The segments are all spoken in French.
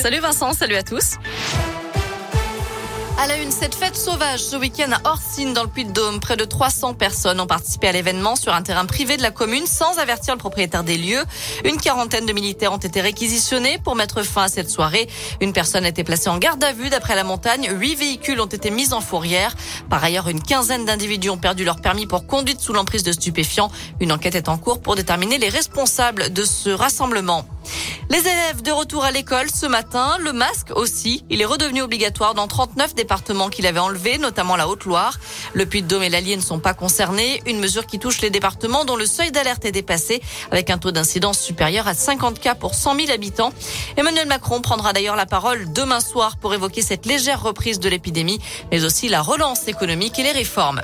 Salut Vincent, salut à tous. À la une, cette fête sauvage ce week-end à Orsine dans le Puy-de-Dôme. Près de 300 personnes ont participé à l'événement sur un terrain privé de la commune sans avertir le propriétaire des lieux. Une quarantaine de militaires ont été réquisitionnés pour mettre fin à cette soirée. Une personne a été placée en garde à vue d'après la montagne. Huit véhicules ont été mis en fourrière. Par ailleurs, une quinzaine d'individus ont perdu leur permis pour conduite sous l'emprise de stupéfiants. Une enquête est en cours pour déterminer les responsables de ce rassemblement. Les élèves de retour à l'école ce matin, le masque aussi, il est redevenu obligatoire dans 39 départements qu'il avait enlevé, notamment la Haute-Loire. Le Puy-de-Dôme et l'Allier ne sont pas concernés, une mesure qui touche les départements dont le seuil d'alerte est dépassé, avec un taux d'incidence supérieur à 50 cas pour 100 000 habitants. Emmanuel Macron prendra d'ailleurs la parole demain soir pour évoquer cette légère reprise de l'épidémie, mais aussi la relance économique et les réformes.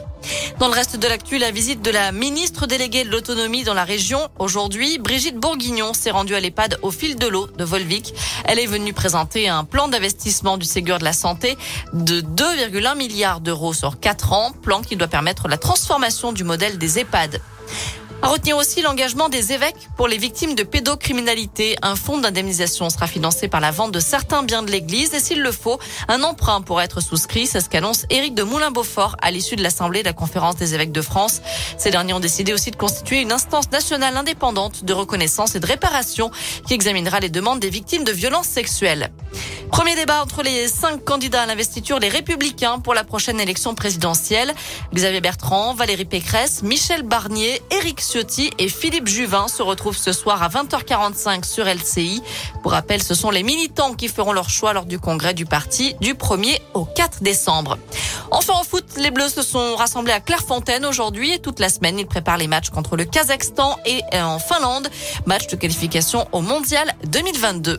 Dans le reste de l'actu, la visite de la ministre déléguée de l'autonomie dans la région. Aujourd'hui, Brigitte Bourguignon s'est rendue à l'EHPAD au fil de l'eau de Volvic. Elle est venue présenter un plan d'investissement du Ségur de la Santé de 2,1 milliards d'euros sur 4 ans, plan qui doit permettre la transformation du modèle des EHPAD. À retenir aussi l'engagement des évêques pour les victimes de pédocriminalité. Un fonds d'indemnisation sera financé par la vente de certains biens de l'Église et s'il le faut, un emprunt pourrait être souscrit. C'est ce qu'annonce Éric de Moulin-Beaufort à l'issue de l'Assemblée de la Conférence des évêques de France. Ces derniers ont décidé aussi de constituer une instance nationale indépendante de reconnaissance et de réparation qui examinera les demandes des victimes de violences sexuelles. Premier débat entre les cinq candidats à l'investiture, les républicains pour la prochaine élection présidentielle. Xavier Bertrand, Valérie Pécresse, Michel Barnier, Éric Ciotti et Philippe Juvin se retrouvent ce soir à 20h45 sur LCI. Pour rappel, ce sont les militants qui feront leur choix lors du congrès du parti du 1er au 4 décembre. Enfin en foot, les Bleus se sont rassemblés à Clairefontaine aujourd'hui et toute la semaine, ils préparent les matchs contre le Kazakhstan et en Finlande. Match de qualification au Mondial 2022.